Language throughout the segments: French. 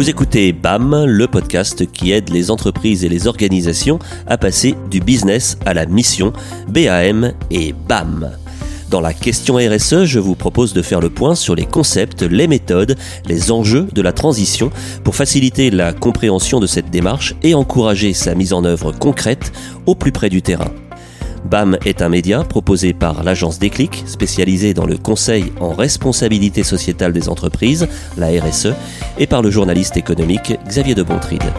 Vous écoutez BAM, le podcast qui aide les entreprises et les organisations à passer du business à la mission, BAM et BAM. Dans la question RSE, je vous propose de faire le point sur les concepts, les méthodes, les enjeux de la transition pour faciliter la compréhension de cette démarche et encourager sa mise en œuvre concrète au plus près du terrain. BAM est un média proposé par l'agence Déclic, spécialisée dans le conseil en responsabilité sociétale des entreprises, la RSE, et par le journaliste économique Xavier de Bontride.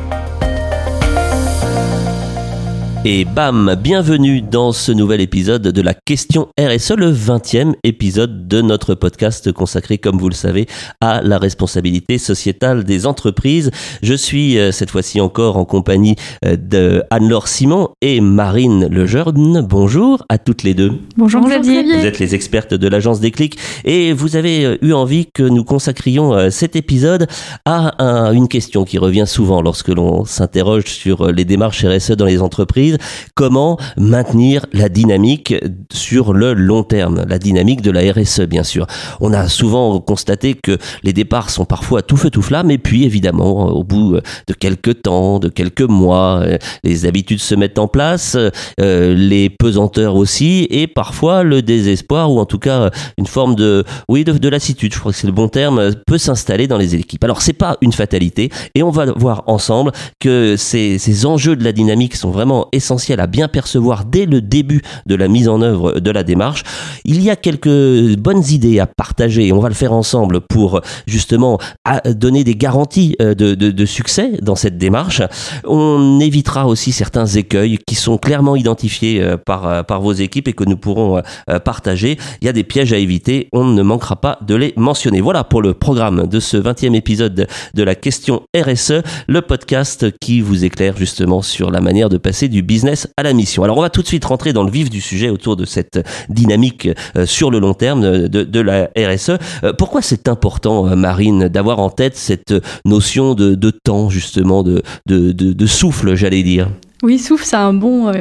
Et bam, bienvenue dans ce nouvel épisode de la question RSE, le 20e épisode de notre podcast consacré, comme vous le savez, à la responsabilité sociétale des entreprises. Je suis euh, cette fois-ci encore en compagnie euh, de Anne-Laure Simon et Marine Lejeune. Bonjour à toutes les deux. Bonjour, Xavier. Vous êtes les expertes de l'agence Déclic et vous avez euh, eu envie que nous consacrions cet épisode à une question qui revient souvent lorsque l'on s'interroge sur les démarches RSE dans les entreprises comment maintenir la dynamique sur le long terme, la dynamique de la RSE bien sûr. On a souvent constaté que les départs sont parfois tout feu tout flamme et puis évidemment au bout de quelques temps, de quelques mois, euh, les habitudes se mettent en place, euh, les pesanteurs aussi et parfois le désespoir ou en tout cas une forme de oui de, lassitude, je crois que c'est le bon terme, peut s'installer dans les équipes. Alors c'est pas une fatalité et on va voir ensemble que ces, ces enjeux de la dynamique sont vraiment essentiels essentiel à bien percevoir dès le début de la mise en œuvre de la démarche. Il y a quelques bonnes idées à partager et on va le faire ensemble pour justement donner des garanties euh, de, de, succès dans cette démarche. On évitera aussi certains écueils qui sont clairement identifiés euh, par, euh, par vos équipes et que nous pourrons partager. Il y a des pièges à éviter, on ne manquera pas de les mentionner. Voilà pour le programme de ce 20e épisode de la question RSE, le podcast qui vous éclaire justement sur la manière de passer du à la mission. Alors on va tout de suite rentrer dans le vif du sujet autour de cette dynamique euh, sur le long terme de, la RSE. Euh, pourquoi c'est important, euh, Marine, d'avoir en tête cette notion de, temps, justement, de, souffle, j'allais dire? Oui, souffle, c'est un bon,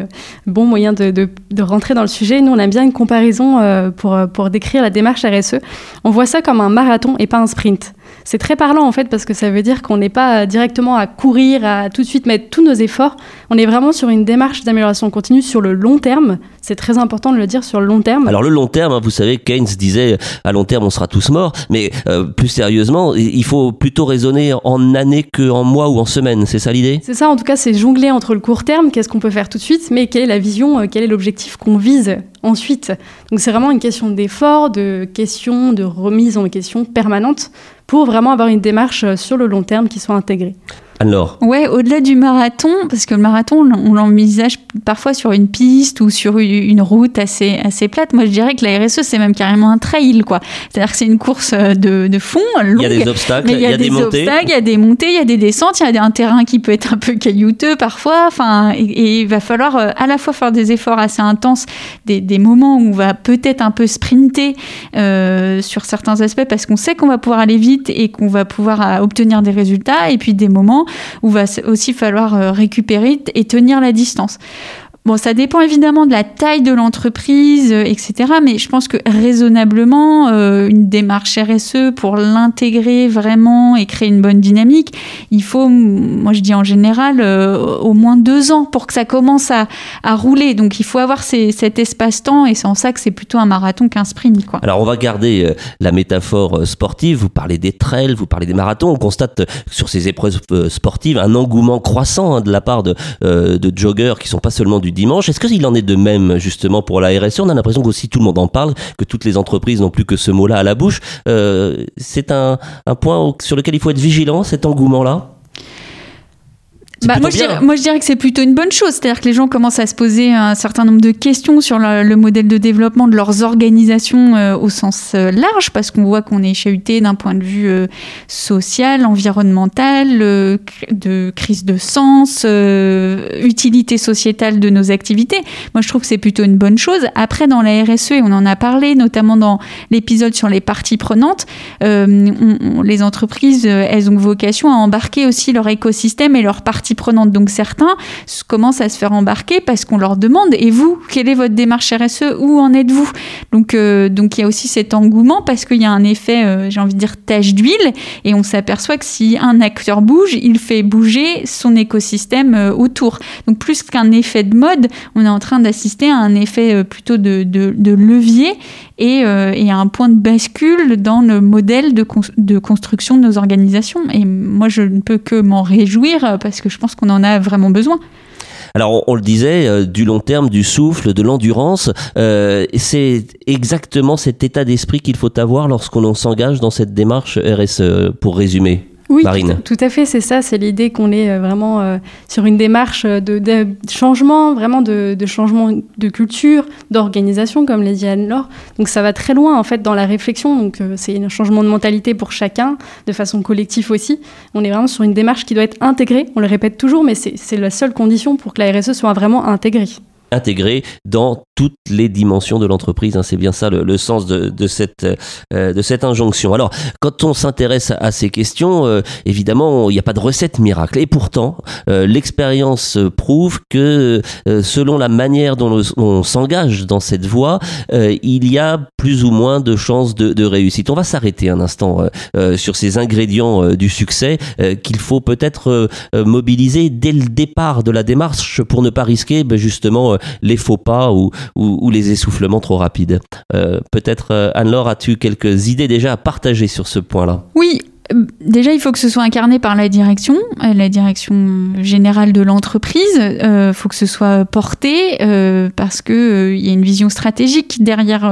bon moyen de, de, rentrer dans le sujet. Nous, on aime bien une comparaison pour, pour décrire la démarche RSE. On voit ça comme un marathon et pas un sprint. C'est très parlant en fait parce que ça veut dire qu'on n'est pas directement à courir, à tout de suite mettre tous nos efforts. On est vraiment sur une démarche d'amélioration continue sur le long terme. C'est très important de le dire sur le long terme. Alors le long terme, hein, vous savez, Keynes disait à long terme on sera tous morts, mais euh, plus sérieusement, il faut plutôt raisonner en années qu'en mois ou en semaines. C'est ça l'idée? C'est ça. En tout cas, c'est jongler entre le court terme, qu'est-ce qu'on peut faire tout de suite, mais quelle est la vision, euh, quel est l'objectif qu'on vise ensuite? Donc c'est vraiment une question d'effort, de question, de remise en question permanente pour vraiment avoir une démarche euh, sur le long terme qui soit intégrée. Alors Ouais, au-delà du marathon, parce que le marathon, on l'envisage parfois sur une piste ou sur une route assez, assez plate. Moi, je dirais que la RSE, c'est même carrément un trail, quoi. C'est-à-dire que c'est une course euh, de, de fond, longue. Il y a des obstacles, il y a, des, obstacles, il y a des montées, il y a des descentes, il y a un terrain qui peut être un peu caillouteux parfois. Enfin, et, il va falloir euh, à la fois faire des efforts assez intenses, des, des moments où on va peut-être un peu sprinter euh, sur certains aspects parce qu'on sait qu'on va pouvoir aller vite et qu'on va pouvoir obtenir des résultats, et puis des moments où va aussi falloir euh, récupérer et tenir la distance. Bon, ça dépend évidemment de la taille de l'entreprise, euh, etc. Mais je pense que raisonnablement, euh, une démarche RSE pour l'intégrer vraiment et créer une bonne dynamique, il faut, moi je dis en général, euh, au moins deux ans pour que ça commence à, rouler. Donc il faut avoir cet espace-temps et c'est en ça que c'est plutôt un marathon qu'un sprint. Quoi. Alors on va garder la métaphore sportive. Vous parlez des trails, vous parlez des marathons. On constate sur ces épreuves sportives un engouement croissant hein, de la part de, de joggers qui sont pas seulement du dimanche. Est-ce qu'il en est de même justement pour la RSE On a l'impression qu'aussi tout le monde en parle, que toutes les entreprises n'ont plus que ce mot-là à la bouche. Euh, c'est un, un point sur lequel il faut être vigilant, cet engouement-là? Bah, moi, je dirais, moi, je dirais, que c'est plutôt une bonne chose. C'est-à-dire que les gens commencent à se poser un certain nombre de questions sur le, modèle de développement de leurs organisations euh, au sens euh, large, parce qu'on voit qu'on est chahuté d'un point de vue euh, social, environnemental, de crise de sens, utilité sociétale de nos activités. Moi, je trouve que c'est plutôt une bonne chose. Après, dans la RSE, et on en a parlé, notamment dans l'épisode sur les parties prenantes, les entreprises, elles ont vocation à embarquer aussi leur écosystème et leur partie parties prenantes. Donc certains commencent à se faire embarquer parce qu'on leur demande et vous, quelle est votre démarche RSE Où en êtes-vous? Donc donc il y a aussi cet engouement parce qu'il y a un effet, j'ai envie de dire, tache d'huile et on s'aperçoit que si un acteur bouge, il fait bouger son écosystème autour. Donc plus qu'un effet de mode, on est en train d'assister à un effet plutôt de, de levier et, euh, un point de bascule dans le modèle de, construction de nos organisations. Et moi, je ne peux que m'en réjouir parce que je pense qu'on en a vraiment besoin. Alors on, le disait, euh, du long terme, du souffle, de l'endurance, euh, c'est exactement cet état d'esprit qu'il faut avoir lorsqu'on s'engage dans cette démarche RSE, pour résumer. Oui, Tout, à fait, c'est ça, c'est l'idée qu'on est euh, vraiment euh, sur une démarche de, changement, vraiment de, changement de culture, d'organisation, comme l'a dit Anne-Laure. Donc ça va très loin en fait dans la réflexion, donc euh, c'est un changement de mentalité pour chacun, de façon collective aussi. On est vraiment sur une démarche qui doit être intégrée, on le répète toujours, mais c'est la seule condition pour que la RSE soit vraiment intégrée intégrée dans toutes les dimensions de l'entreprise. Hein. c'est bien ça le, sens de, cette, euh, de cette injonction. Alors, quand on s'intéresse à ces questions, euh, évidemment, il n'y a pas de recette miracle. Et pourtant, euh, l'expérience prouve que selon la manière dont on, s'engage dans cette voie, il y a plus ou moins de chances de, de réussite. On va s'arrêter un instant sur ces ingrédients du succès qu'il faut peut-être mobiliser dès le départ de la démarche pour ne pas risquer ben, justement les faux pas ou, ou, les essoufflements trop rapides. Euh, peut-être, euh, Anne-Laure, as-tu quelques idées déjà à partager sur ce point-là? Oui, Déjà, il faut que ce soit incarné par la direction, euh, la direction générale de l'entreprise. Il euh, faut que ce soit porté euh, parce que il y a une vision stratégique derrière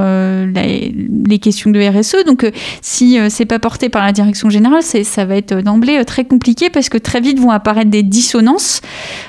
les questions de RSE. Donc, si c'est pas porté par la direction générale, ça va être d'emblée très compliqué parce que très vite vont apparaître des dissonances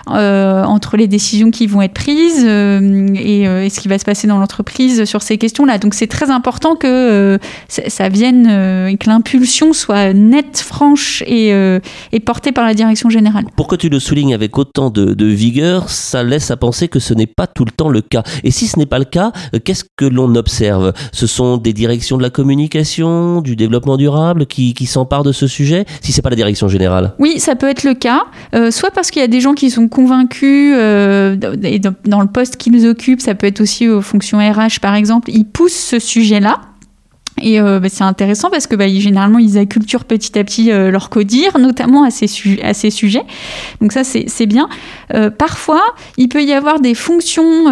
entre les décisions qui vont être prises et, ce qui va se passer dans l'entreprise sur ces questions-là. Donc, c'est très important que ça vienne et que l'impulsion soit nette franche euh, et, portée par la direction générale. Pourquoi tu le soulignes avec autant de, vigueur Ça laisse à penser que ce n'est pas tout le temps le cas. Et si ce n'est pas le cas, euh, qu'est-ce que l'on observe? Ce sont des directions de la communication, du développement durable qui, s'emparent de ce sujet Si c'est pas la direction générale? Oui, ça peut être le cas. Euh, soit parce qu'il y a des gens qui sont convaincus et dans le poste qu'ils occupent, ça peut être aussi aux fonctions RH par exemple, ils poussent ce sujet-là. Et euh, bah, c'est intéressant parce que bah, généralement, ils acculturent petit à petit euh, leur codir, notamment à ces, à ces sujets. Donc ça, c'est bien. Euh, parfois, il peut y avoir des fonctions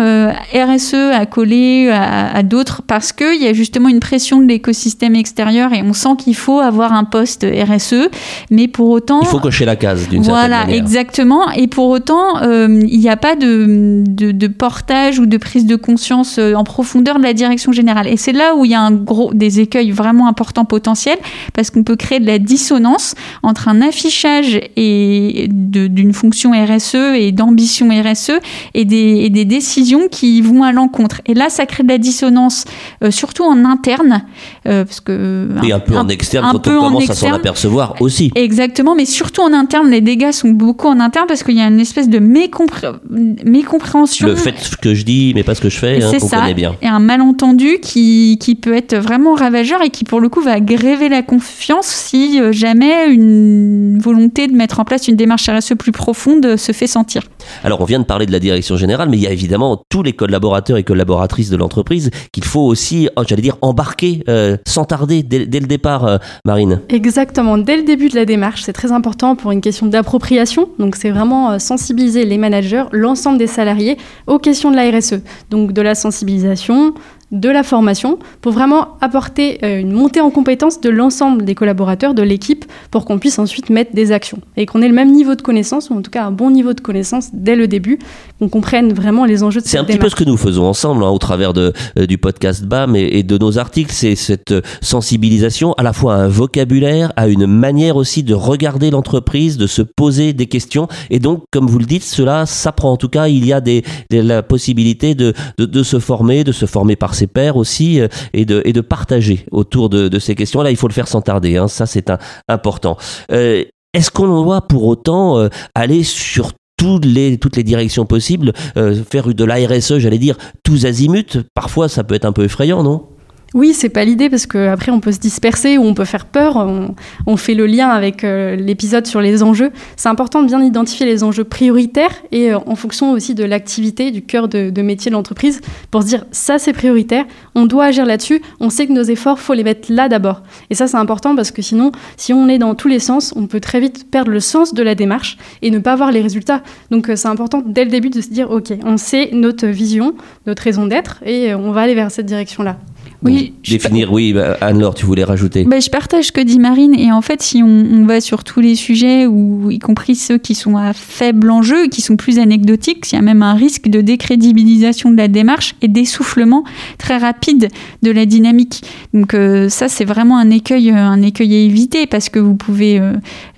RSE à coller à, à d'autres parce qu'il y a justement une pression de l'écosystème extérieur et on sent qu'il faut avoir un poste RSE. Mais pour autant... Il faut cocher la case d'une certaine manière. Voilà, exactement. Et pour autant, il n'y a pas de, de, de, portage ou de prise de conscience en profondeur de la direction générale. Et c'est là où il y a un gros, des écueils vraiment importants potentiels parce qu'on peut créer de la dissonance entre un affichage et d'une fonction RSE et d'ambition RSE et des, des, décisions qui vont à l'encontre. Et là, ça crée de la dissonance, euh, surtout en interne. Euh, parce que, et un, peu en externe quand on commence à s'en apercevoir aussi. Exactement, mais surtout en interne, les dégâts sont beaucoup en interne parce qu'il y a une espèce de mécompréhension. Le fait que je dis, mais pas ce que je fais, hein, qu'on connaît bien. Et un malentendu qui, qui peut être vraiment ravageur et qui pour le coup va gréver la confiance si euh, jamais une volonté de mettre en place une démarche RSE plus profonde se fait sentir. Alors on vient de parler de la direction générale, mais il y a évidemment tous les collaborateurs et collaboratrices de l'entreprise qu'il faut aussi, oh, j'allais dire, embarquer euh, sans tarder dès, le départ, euh, Marine. Exactement, dès le début de la démarche, c'est très important pour une question d'appropriation. Donc c'est vraiment sensibiliser les managers, l'ensemble des salariés aux questions de la RSE. Donc de la sensibilisation, de la formation pour vraiment apporter euh, une montée en compétence de l'ensemble des collaborateurs de l'équipe pour qu'on puisse ensuite mettre des actions. Et qu'on ait le même niveau de connaissance ou en tout cas un bon niveau de connaissance dès le début, qu'on comprenne vraiment les enjeux de cette C'est un petit peu ce que nous faisons ensemble hein, au travers de, euh, du podcast BAM et, de nos articles, c'est cette sensibilisation à la fois à un vocabulaire, à une manière aussi de regarder l'entreprise, de se poser des questions. Et donc comme vous le dites, cela s'apprend. En tout cas, il y a des, la possibilité de, de, de se former, de se former par ses pairs aussi euh, et de, et de partager autour de, ces questions-là. Il faut le faire sans tarder, hein. ça c'est important. Euh, est-ce qu'on doit pour autant euh, aller sur toutes les, toutes les directions possibles, faire de la RSE, j'allais dire, tous azimuts? Parfois ça peut être un peu effrayant, non? Oui, c'est pas l'idée parce qu'après on peut se disperser ou on peut faire peur. On, fait le lien avec euh, l'épisode sur les enjeux. C'est important de bien identifier les enjeux prioritaires et euh, en fonction aussi de l'activité, du cœur de, métier de l'entreprise pour se dire ça c'est prioritaire, on doit agir là-dessus, on sait que nos efforts, faut les mettre là d'abord. Et ça c'est important parce que sinon, si on est dans tous les sens, on peut très vite perdre le sens de la démarche et ne pas voir les résultats. Donc euh, c'est important dès le début de se dire ok, on sait notre vision, notre raison d'être et on va aller vers cette direction-là. Oui, définir, oui, bah, Anne-Laure, tu voulais rajouter. Bah, je partage ce que dit Marine, et en fait, si on, va sur tous les sujets, ou y compris ceux qui sont à faible enjeu, qui sont plus anecdotiques, il y a même un risque de décrédibilisation de la démarche et d'essoufflement très rapide de la dynamique. Donc euh, ça, c'est vraiment un écueil, euh, un écueil à éviter, parce que vous pouvez euh,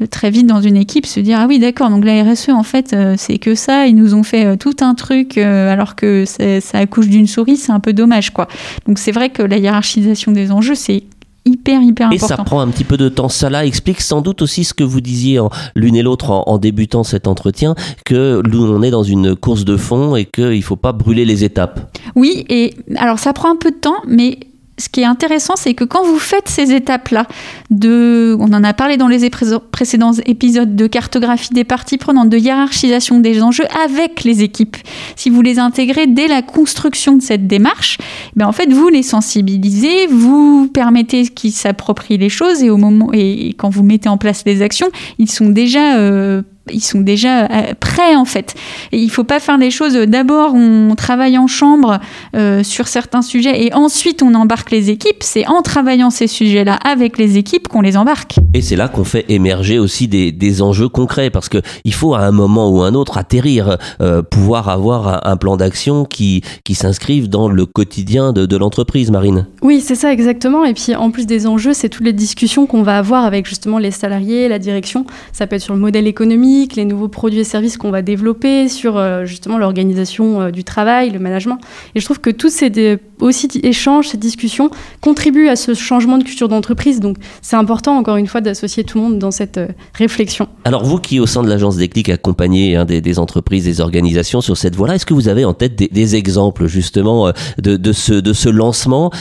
très vite dans une équipe se dire, ah oui, d'accord, donc la RSE, en fait, c'est que ça, ils nous ont fait tout un truc, alors que ça accouche d'une souris, c'est un peu dommage, quoi. Donc c'est vrai que la hiérarchisation des enjeux, c'est hyper hyper important. Et ça prend un petit peu de temps. Cela explique sans doute aussi ce que vous disiez l'une et l'autre en, débutant cet entretien, que nous on est dans une course de fond et qu'il ne faut pas brûler les étapes. Oui, et alors ça prend un peu de temps, mais ce qui est intéressant, c'est que quand vous faites ces étapes-là, de, on en a parlé dans les précédents épisodes de cartographie des parties prenantes, de hiérarchisation des enjeux avec les équipes, si vous les intégrez dès la construction de cette démarche, ben en fait, vous les sensibilisez, vous permettez qu'ils s'approprient les choses et au moment et, quand vous mettez en place les actions, ils sont déjà euh, ils sont déjà euh, prêts en fait. Et il faut pas faire les choses. Euh, d'abord, on travaille en chambre euh, sur certains sujets et ensuite on embarque les équipes. C'est en travaillant ces sujets-là avec les équipes qu'on les embarque. Et c'est là qu'on fait émerger aussi des, des, enjeux concrets parce que il faut à un moment ou un autre atterrir, pouvoir avoir un, plan d'action qui, qui s'inscrive dans le quotidien de, de l'entreprise, Marine. Oui, c'est ça exactement. Et puis en plus des enjeux, c'est toutes les discussions qu'on va avoir avec justement les salariés, la direction. Ça peut être sur le modèle économique les nouveaux produits et services qu'on va développer, sur euh, justement l'organisation euh, du travail, le management. Et je trouve que tous ces aussi échanges, ces discussions contribuent à ce changement de culture d'entreprise. Donc c'est important, encore une fois, d'associer tout le monde dans cette euh, réflexion. Alors vous qui, au sein de l'agence Déclic, accompagnez hein, des, entreprises, des organisations sur cette voie-là, est-ce que vous avez en tête des, exemples justement de, ce, de ce lancement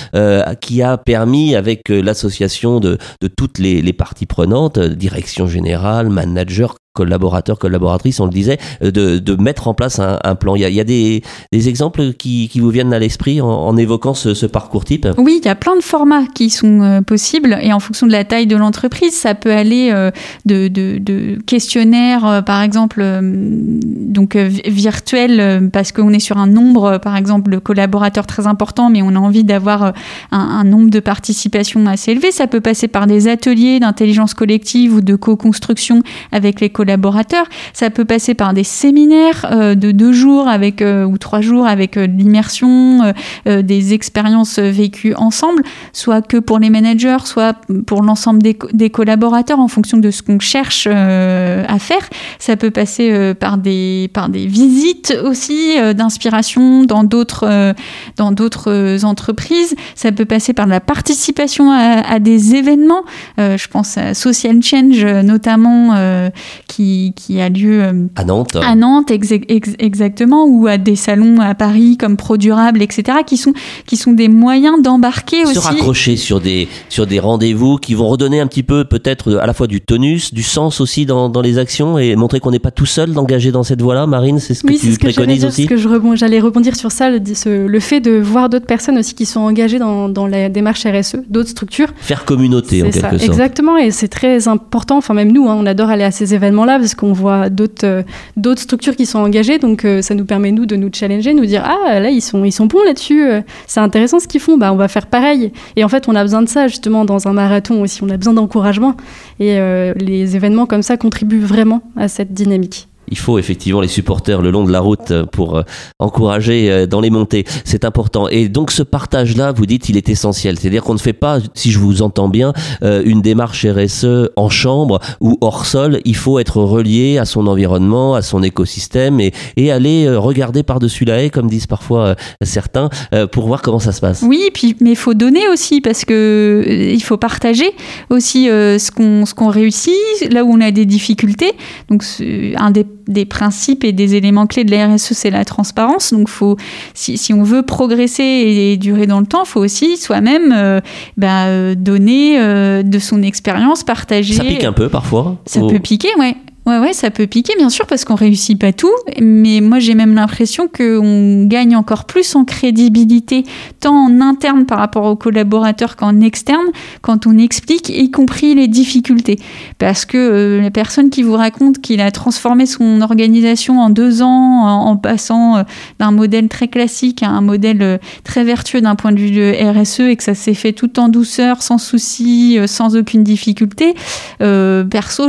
qui a permis, avec l'association de, toutes les, les parties prenantes, direction générale, manager, collaborateurs, collaboratrices, on le disait, euh, de, mettre en place un, plan. Il y a, il des, exemples qui, vous viennent à l'esprit en, évoquant ce, parcours type? Oui, il y a plein de formats qui sont euh, possibles et en fonction de la taille de l'entreprise, ça peut aller euh, de, questionnaires, par exemple, donc virtuels, parce qu'on est sur un nombre, par exemple, de collaborateurs très important, mais on a envie d'avoir un, un nombre de participations assez élevé. Ça peut passer par des ateliers d'intelligence collective ou de co-construction avec les collaborateurs collaborateurs. Ça peut passer par des séminaires euh, de deux jours avec, euh, ou trois jours avec euh, l'immersion, des expériences vécues ensemble, soit que pour les managers, soit pour l'ensemble des, des, collaborateurs en fonction de ce qu'on cherche à faire. Ça peut passer par, des, par des visites aussi d'inspiration dans d'autres dans d'autres entreprises. Ça peut passer par la participation à, à des événements. je pense à Social Change notamment, qui, qui a lieu euh, à Nantes, à Nantes exactement, ou à des salons à Paris comme Pro Durable, etc., qui sont, qui sont des moyens d'embarquer aussi. Se raccrocher sur des, sur des rendez-vous qui vont redonner un petit peu peut-être à la fois du tonus, du sens aussi dans, dans les actions et montrer qu'on n'est pas tout seul d'engager dans cette voie-là. Marine, c'est ce que tu préconises aussi que J'allais rebondir sur ça, le, le fait de voir d'autres personnes aussi qui sont engagées dans, dans la démarche RSE, d'autres structures. Faire communauté en quelque sorte. Exactement, et c'est très important. Enfin, même nous, hein, on adore aller à ces événements là parce qu'on voit d'autres euh, d'autres structures qui sont engagées. Donc euh, ça nous permet nous de nous challenger, nous dire ah là ils sont ils sont bons là-dessus. Euh, c'est intéressant ce qu'ils font. Bah on va faire pareil. Et en fait on a besoin de ça justement dans un marathon aussi. On a besoin d'encouragement et les événements comme ça contribuent vraiment à cette dynamique il faut effectivement les supporters le long de la route euh, pour euh, encourager euh, dans les montées. C'est important. Et donc ce partage-là, vous dites, il est essentiel. C'est-à-dire qu'on ne fait pas, si je vous entends bien, une démarche RSE en chambre ou hors sol. Il faut être relié à son environnement, à son écosystème et, aller regarder par-dessus la haie, comme disent parfois certains, pour voir comment ça se passe. Oui, puis, mais il faut donner aussi parce que il faut partager aussi ce qu'on ce qu'on réussit, là où on a des difficultés. Donc un des des principes et des éléments clés de la RSE, c'est la transparence. Donc, faut, si, si, on veut progresser et, durer dans le temps, il faut aussi soi-même euh, bah, donner de son expérience, partager. Ça pique un peu parfois Ça peut piquer, ouais. Ouais, ouais, ça peut piquer, bien sûr, parce qu'on réussit pas tout. Mais moi, j'ai même l'impression qu'on gagne encore plus en crédibilité, tant en interne par rapport aux collaborateurs qu'en externe, quand on explique, y compris les difficultés. Parce que euh, la personne qui vous raconte qu'il a transformé son organisation en deux ans, en, passant euh, d'un modèle très classique à un modèle euh, très vertueux d'un point de vue de RSE, et que ça s'est fait tout en douceur, sans souci, sans aucune difficulté, perso,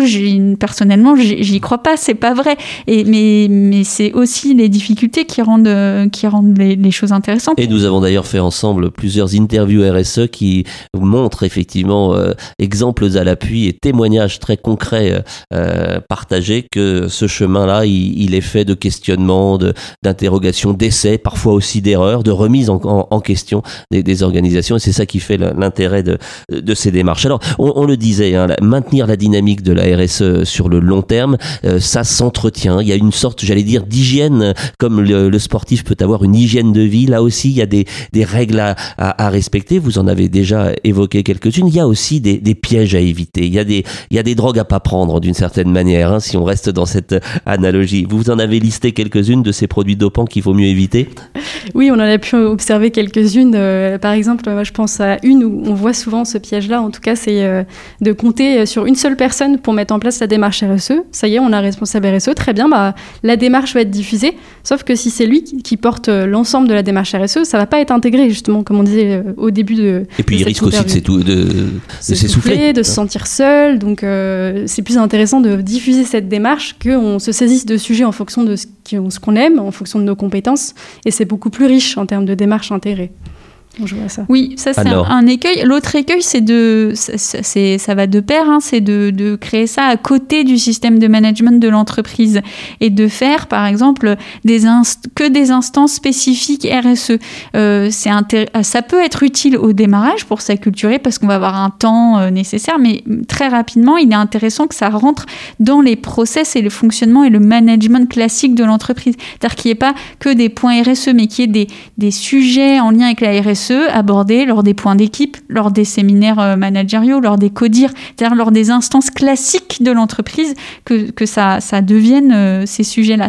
personnellement, j'y crois pas, c'est pas vrai. Et, mais c'est aussi les difficultés qui rendent, qui rendent les, choses intéressantes. Et nous avons d'ailleurs fait ensemble plusieurs interviews RSE qui montrent effectivement euh, exemples à l'appui et témoignages très concrets euh, partagés que ce chemin-là, il, est fait de questionnements, d'interrogations, d'essais, parfois aussi d'erreurs, de remise en, question des, organisations. Et c'est ça qui fait l'intérêt de, de ces démarches. Alors, on, on le disait, hein, maintenir la dynamique de la RSE sur le long terme euh, ça s'entretient. Il y a une sorte, j'allais dire, d'hygiène, comme le, sportif peut avoir une hygiène de vie. Là aussi, il y a des, règles à, respecter. Vous en avez déjà évoqué quelques-unes. Il y a aussi des, pièges à éviter. Il y a des, drogues à pas prendre d'une certaine manière, hein, si on reste dans cette analogie. Vous en avez listé quelques-unes de ces produits dopants qu'il vaut mieux éviter? Oui, on en a pu observer quelques-unes. Euh, par exemple, je pense à une où on voit souvent ce piège-là. En tout cas, c'est euh, de compter sur une seule personne pour mettre en place la démarche RSE ça y est, on a responsable RSE, très bien, bah, la démarche va être diffusée. Sauf que si c'est lui qui, porte euh, l'ensemble de la démarche RSE, ça va pas être intégré, justement, comme on disait euh, au début de. Et puis il risque aussi de, de, de s'essouffler. De se sentir seul. Donc euh, c'est plus intéressant de diffuser cette démarche qu'on se saisisse de sujets en fonction de ce qu'on aime, en fonction de nos compétences. Et c'est beaucoup plus riche en termes de démarche intégrée. Oui, ça c'est un, écueil. L'autre écueil, c'est de, c'est, ça va de pair, hein, c'est de, de, créer ça à côté du système de management de l'entreprise et de faire, par exemple, des que des instances spécifiques RSE. Euh, c'est ça peut être utile au démarrage pour s'acculturer parce qu'on va avoir un temps euh, nécessaire, mais très rapidement, il est intéressant que ça rentre dans les process et le fonctionnement et le management classique de l'entreprise. C'est-à-dire qu'il n'y ait pas que des points RSE, mais qu'il y ait des, des sujets en lien avec la RSE abordés lors des points d'équipe, lors des séminaires euh, managériaux, lors des CODIR, c'est-à-dire lors des instances classiques de l'entreprise, que, ça, devienne euh, ces sujets-là.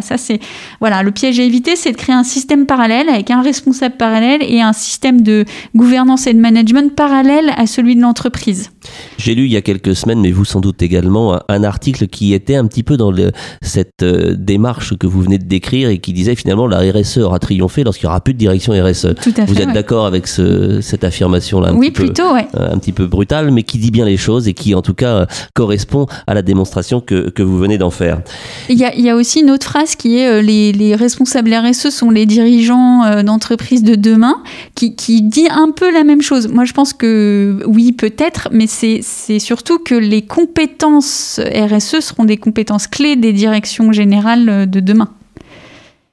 Voilà, le piège à éviter, c'est de créer un système parallèle avec un responsable parallèle et un système de gouvernance et de management parallèle à celui de l'entreprise. J'ai lu il y a quelques semaines, mais vous sans doute également, un article qui était un petit peu dans le, cette euh, démarche que vous venez de décrire et qui disait finalement la RSE aura triomphé lorsqu'il n'y aura plus de direction RSE. Tout à vous êtes d'accord avec ce, cette affirmation-là Oui, plutôt, ouais. Euh, un petit peu brutale, mais qui dit bien les choses et qui en tout cas correspond à la démonstration que, que vous venez d'en faire. Il y, a, il y, a, aussi une autre phrase qui est euh, les, les responsables RSE sont les dirigeants d'entreprise de demain, qui, qui dit un peu la même chose. Moi, je pense que oui, peut-être, mais c'est surtout que les compétences RSE seront des compétences clés des directions générales de demain.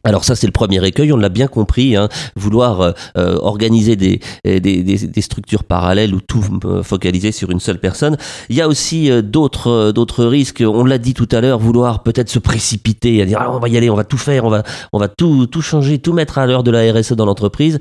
Alors ça c'est le premier écueil, on l'a bien compris, hein, vouloir euh, euh, organiser des, structures parallèles ou tout euh, focaliser sur une seule personne. Il y a aussi d'autres d'autres risques. On l'a dit tout à l'heure, vouloir peut-être se précipiter, à dire ah, on va y aller, on va tout faire, on va on va tout tout changer, tout mettre à l'heure de la RSE dans l'entreprise.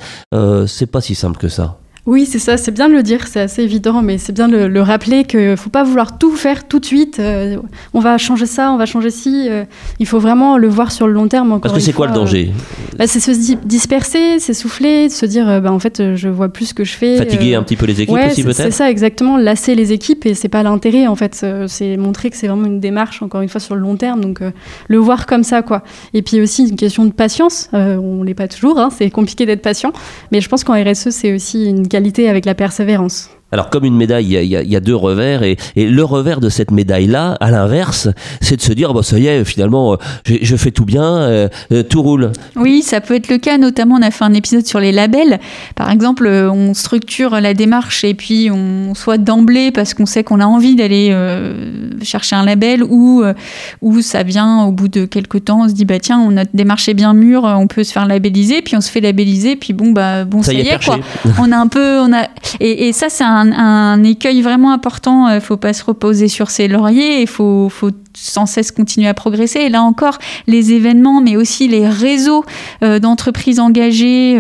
c'est pas si simple que ça. Oui, c'est ça, c'est bien de le dire, c'est assez évident, mais c'est bien de le, rappeler qu'il ne faut pas vouloir tout faire tout de suite. Euh, on va changer ça, on va changer ci. Euh, il faut vraiment le voir sur le long terme. Parce que c'est quoi le danger bah, C'est se disperser, s'essouffler, se dire bah, en fait, je vois plus ce que je fais. Fatiguer un petit peu les équipes aussi, peut-être C'est ça, exactement, lasser les équipes, et c'est pas l'intérêt, en fait. C'est montrer que c'est vraiment une démarche, encore une fois, sur le long terme, donc le voir comme ça, quoi. Et puis aussi, une question de patience. on l'est pas toujours, hein, c'est compliqué d'être patient, mais je pense qu'en RSE, c'est aussi une avec la persévérance. Alors comme une médaille, il y a, deux revers et, le revers de cette médaille-là, à l'inverse, c'est de se dire bon ça y est, finalement, euh, je, fais tout bien, euh, euh, tout roule. Oui, ça peut être le cas. Notamment, on a fait un épisode sur les labels. Par exemple, on structure la démarche et puis on soit d'emblée parce qu'on sait qu'on a envie d'aller chercher un label ou ou ça vient au bout de quelques temps, on se dit bah tiens, notre démarche est bien mûre, on peut se faire labelliser, puis on se fait labelliser, puis bon bah bon ça, y est, quoi. On a un peu, on a et, et ça c'est un un, écueil vraiment important. Il euh, faut pas se reposer sur ses lauriers. Il faut, faut sans cesse continuer à progresser. Et là encore, les événements, mais aussi les réseaux d'entreprises engagées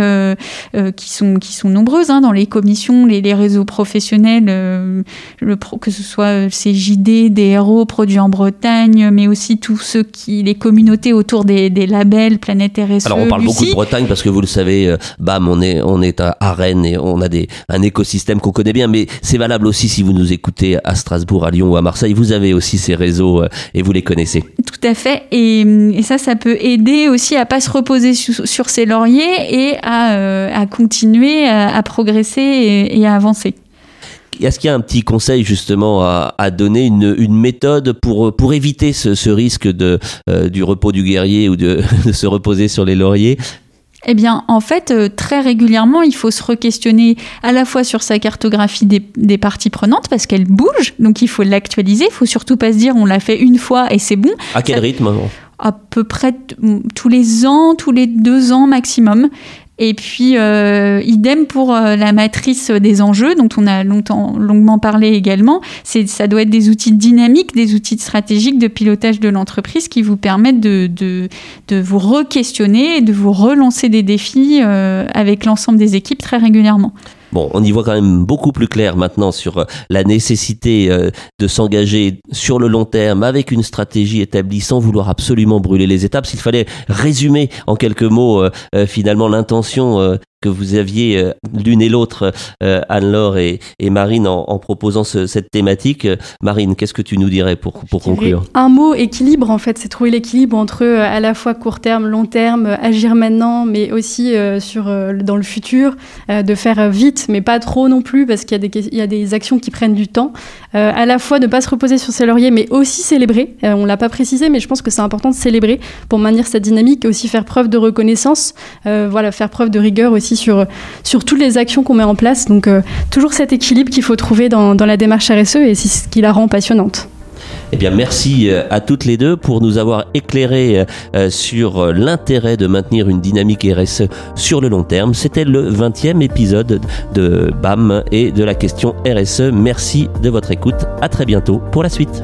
qui, sont, qui sont nombreuses hein, dans les commissions, les, les réseaux professionnels, le pro, que ce soit CJD, DRO, Produits en Bretagne, mais aussi tous ceux qui, les communautés autour des, des labels, Planète RSE. Alors on parle beaucoup de Bretagne parce que vous le savez, bam, on est, on est à Rennes et on a des, un écosystème qu'on connaît bien, mais c'est valable aussi si vous nous écoutez à Strasbourg, à Lyon ou à Marseille. Vous avez aussi ces réseaux euh, et vous les connaissez. Tout à fait. Et, ça, ça peut aider aussi à pas se reposer sur, ses lauriers et à, euh, continuer à, progresser et, à avancer. Est-ce qu'il y a un petit conseil justement à, donner, une, méthode pour, pour éviter ce, risque de, euh, du repos du guerrier ou de, de se reposer sur les lauriers? Eh bien, en fait, euh, très régulièrement, il faut se re-questionner à la fois sur sa cartographie des, parties prenantes parce qu'elle bouge, donc il faut l'actualiser. Il faut surtout pas se dire on l'a fait une fois et c'est bon. À quel rythme à peu près tous les ans, tous les deux ans maximum. Et puis, euh, idem pour euh, la matrice des enjeux, dont on a longtemps, longuement parlé également. Ça doit être des outils dynamiques, des outils stratégiques de pilotage de l'entreprise qui vous permettent de, de, de vous re-questionner et de vous relancer des défis euh, avec l'ensemble des équipes très régulièrement. Bon, on y voit quand même beaucoup plus clair maintenant sur euh, la nécessité euh, de s'engager sur le long terme avec une stratégie établie sans vouloir absolument brûler les étapes. S'il fallait résumer en quelques mots euh, finalement l'intention que vous aviez euh, l'une et l'autre, euh, Anne-Laure et, Marine, en, proposant cette thématique. Marine, qu'est-ce que tu nous dirais pour, pour conclure? Un mot équilibre, en fait, c'est trouver l'équilibre entre euh, à la fois court terme, long terme, agir maintenant, mais aussi sur, dans le futur, de faire vite, mais pas trop non plus, parce qu'il y, y, a des actions qui prennent du temps. à la fois ne pas se reposer sur ses lauriers, mais aussi célébrer. on ne l'a pas précisé, mais je pense que c'est important de célébrer pour maintenir cette dynamique et aussi faire preuve de reconnaissance, voilà, faire preuve de rigueur aussi sur, toutes les actions qu'on met en place. Donc euh, toujours cet équilibre qu'il faut trouver dans, dans la démarche RSE et c'est ce qui la rend passionnante. Eh bien, merci euh, à toutes les deux pour nous avoir éclairé euh, sur l'intérêt de maintenir une dynamique RSE sur le long terme. C'était le 20e épisode de BAM et de la question RSE. Merci de votre écoute. À très bientôt pour la suite.